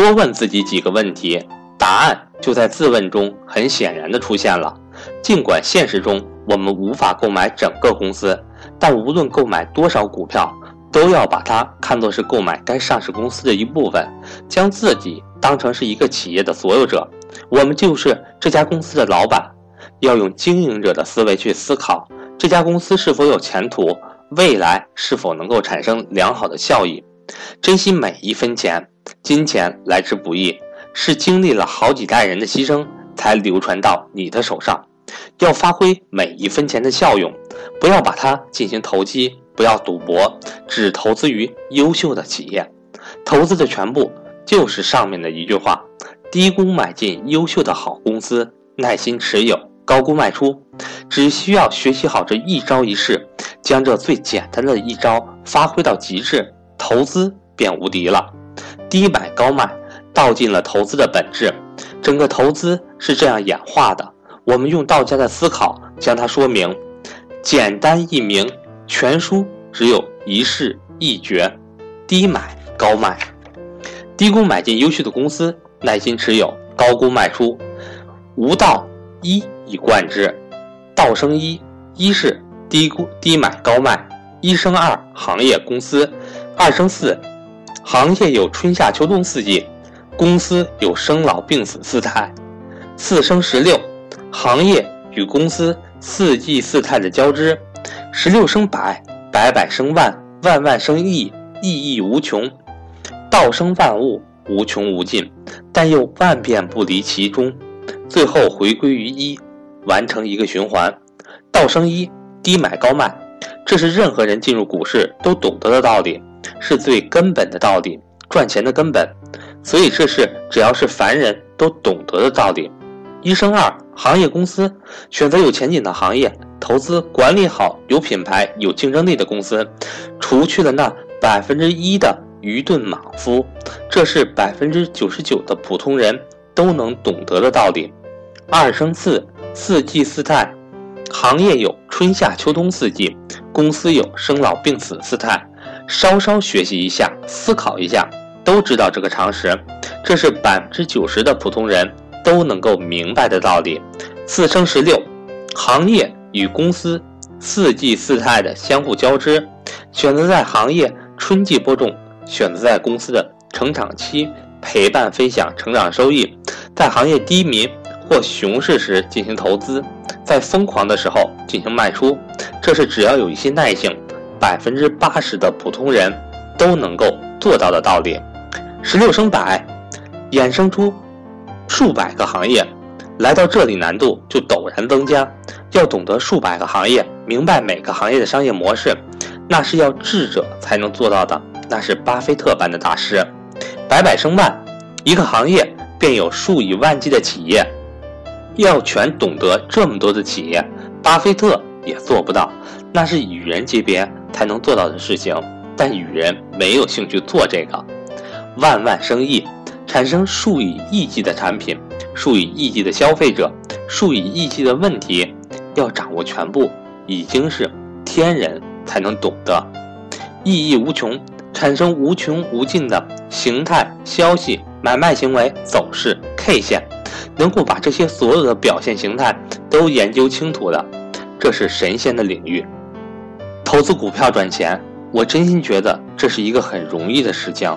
多问自己几个问题，答案就在自问中很显然的出现了。尽管现实中我们无法购买整个公司，但无论购买多少股票，都要把它看作是购买该上市公司的一部分，将自己当成是一个企业的所有者。我们就是这家公司的老板，要用经营者的思维去思考这家公司是否有前途，未来是否能够产生良好的效益。珍惜每一分钱，金钱来之不易，是经历了好几代人的牺牲才流传到你的手上。要发挥每一分钱的效用，不要把它进行投机，不要赌博，只投资于优秀的企业。投资的全部就是上面的一句话：低估买进优秀的好公司，耐心持有，高估卖出。只需要学习好这一招一式，将这最简单的一招发挥到极致。投资便无敌了，低买高卖，道尽了投资的本质。整个投资是这样演化的。我们用道家的思考将它说明，简单易明，全书只有一式一诀：低买高卖，低估买进优秀的公司，耐心持有，高估卖出。无道一以贯之，道生一，一是低估低买高卖；一生二，行业公司。二生四，行业有春夏秋冬四季，公司有生老病死四态。四生十六，行业与公司四季四态的交织。十六生百，百百生万，万万生亿，亿亿无穷。道生万物，无穷无尽，但又万变不离其中，最后回归于一，完成一个循环。道生一，低买高卖，这是任何人进入股市都懂得的道理。是最根本的道理，赚钱的根本，所以这是只要是凡人都懂得的道理。一生二，行业公司选择有前景的行业，投资管理好、有品牌、有竞争力的公司，除去了那百分之一的愚钝莽夫，这是百分之九十九的普通人都能懂得的道理。二生四，四季四态，行业有春夏秋冬四季，公司有生老病死四态。稍稍学习一下，思考一下，都知道这个常识，这是百分之九十的普通人都能够明白的道理。四生十六，行业与公司四季四态的相互交织，选择在行业春季播种，选择在公司的成长期陪伴分享成长收益，在行业低迷或熊市时进行投资，在疯狂的时候进行卖出，这是只要有一些耐性。百分之八十的普通人都能够做到的道理。十六升百，衍生出数百个行业，来到这里难度就陡然增加。要懂得数百个行业，明白每个行业的商业模式，那是要智者才能做到的，那是巴菲特般的大师。百百生万，一个行业便有数以万计的企业，要全懂得这么多的企业，巴菲特也做不到，那是与人级别。才能做到的事情，但与人没有兴趣做这个。万万生意，产生数以亿计的产品，数以亿计的消费者，数以亿计的问题，要掌握全部，已经是天人才能懂得。意义无穷，产生无穷无尽的形态、消息、买卖行为、走势、K 线，能够把这些所有的表现形态都研究清楚的，这是神仙的领域。投资股票赚钱，我真心觉得这是一个很容易的事情。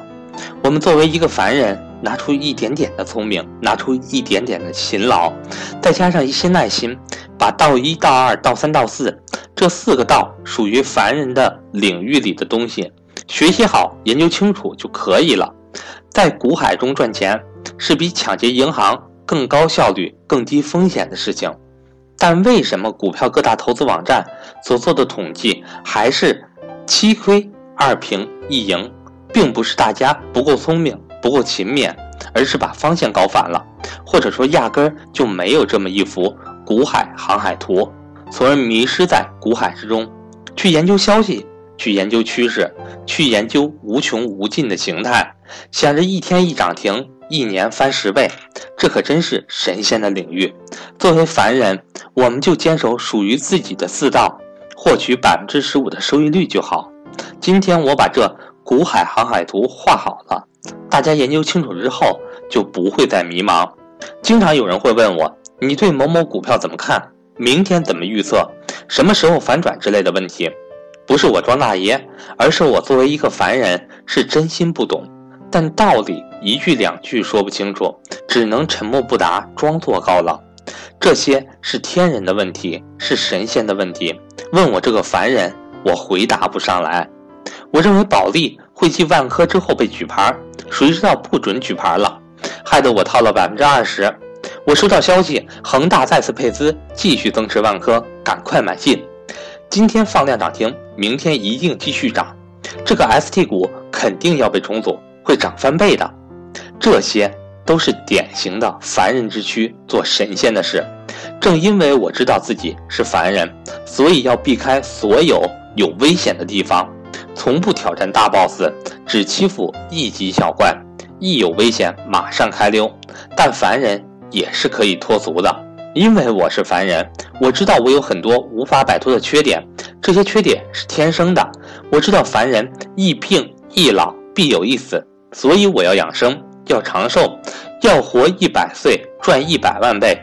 我们作为一个凡人，拿出一点点的聪明，拿出一点点的勤劳，再加上一些耐心，把道一、道二、道三、道四这四个道属于凡人的领域里的东西，学习好、研究清楚就可以了。在股海中赚钱，是比抢劫银行更高效率、更低风险的事情。但为什么股票各大投资网站所做的统计还是七亏二平一赢，并不是大家不够聪明、不够勤勉，而是把方向搞反了，或者说压根儿就没有这么一幅股海航海图，从而迷失在股海之中，去研究消息，去研究趋势，去研究无穷无尽的形态，想着一天一涨停。一年翻十倍，这可真是神仙的领域。作为凡人，我们就坚守属于自己的四道，获取百分之十五的收益率就好。今天我把这股海航海图画好了，大家研究清楚之后，就不会再迷茫。经常有人会问我：“你对某某股票怎么看？明天怎么预测？什么时候反转？”之类的问题，不是我装大爷，而是我作为一个凡人，是真心不懂。但道理一句两句说不清楚，只能沉默不答，装作高冷。这些是天人的问题，是神仙的问题。问我这个凡人，我回答不上来。我认为保利会继万科之后被举牌，谁知道不准举牌了，害得我套了百分之二十。我收到消息，恒大再次配资，继续增持万科，赶快买进。今天放量涨停，明天一定继续涨，这个 ST 股肯定要被重组。会涨翻倍的，这些都是典型的凡人之躯做神仙的事。正因为我知道自己是凡人，所以要避开所有有危险的地方，从不挑战大 boss，只欺负一级小怪。一有危险马上开溜。但凡人也是可以脱俗的，因为我是凡人，我知道我有很多无法摆脱的缺点，这些缺点是天生的。我知道凡人易病易老必有一死。所以我要养生，要长寿，要活一百岁，赚一百万倍，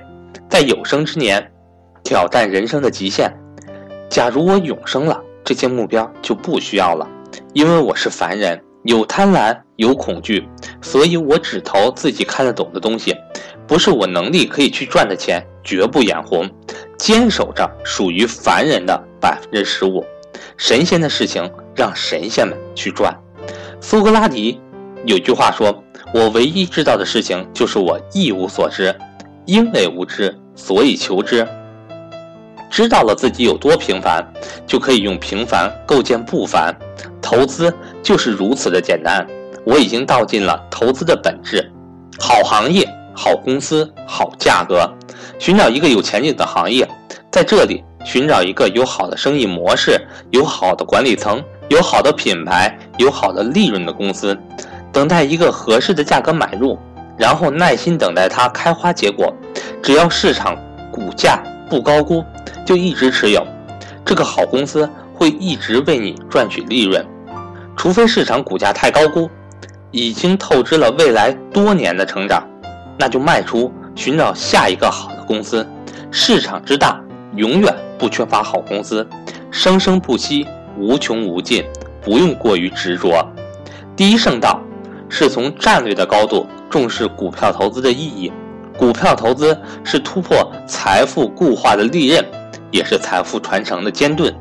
在有生之年挑战人生的极限。假如我永生了，这些目标就不需要了，因为我是凡人，有贪婪，有恐惧，所以我只投自己看得懂的东西，不是我能力可以去赚的钱，绝不眼红，坚守着属于凡人的百分之十五，神仙的事情让神仙们去赚。苏格拉底。有句话说：“我唯一知道的事情就是我一无所知，因为无知，所以求知。知道了自己有多平凡，就可以用平凡构建不凡。投资就是如此的简单。我已经道尽了投资的本质：好行业、好公司、好价格。寻找一个有前景的行业，在这里寻找一个有好的生意模式、有好的管理层、有好的品牌、有好的利润的公司。”等待一个合适的价格买入，然后耐心等待它开花结果。只要市场股价不高估，就一直持有。这个好公司会一直为你赚取利润，除非市场股价太高估，已经透支了未来多年的成长，那就卖出，寻找下一个好的公司。市场之大，永远不缺乏好公司，生生不息，无穷无尽，不用过于执着。第一圣道。是从战略的高度重视股票投资的意义。股票投资是突破财富固化的利刃，也是财富传承的坚盾。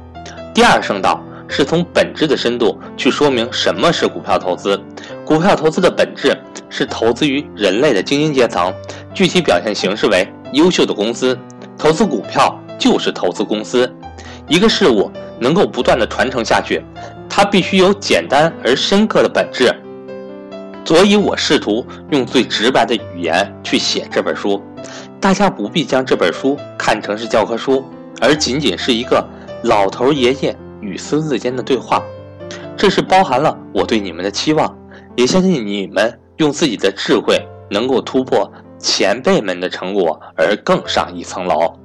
第二圣道是从本质的深度去说明什么是股票投资。股票投资的本质是投资于人类的精英阶层，具体表现形式为优秀的公司。投资股票就是投资公司。一个事物能够不断的传承下去，它必须有简单而深刻的本质。所以我试图用最直白的语言去写这本书，大家不必将这本书看成是教科书，而仅仅是一个老头爷爷与孙子间的对话。这是包含了我对你们的期望，也相信你们用自己的智慧能够突破前辈们的成果而更上一层楼。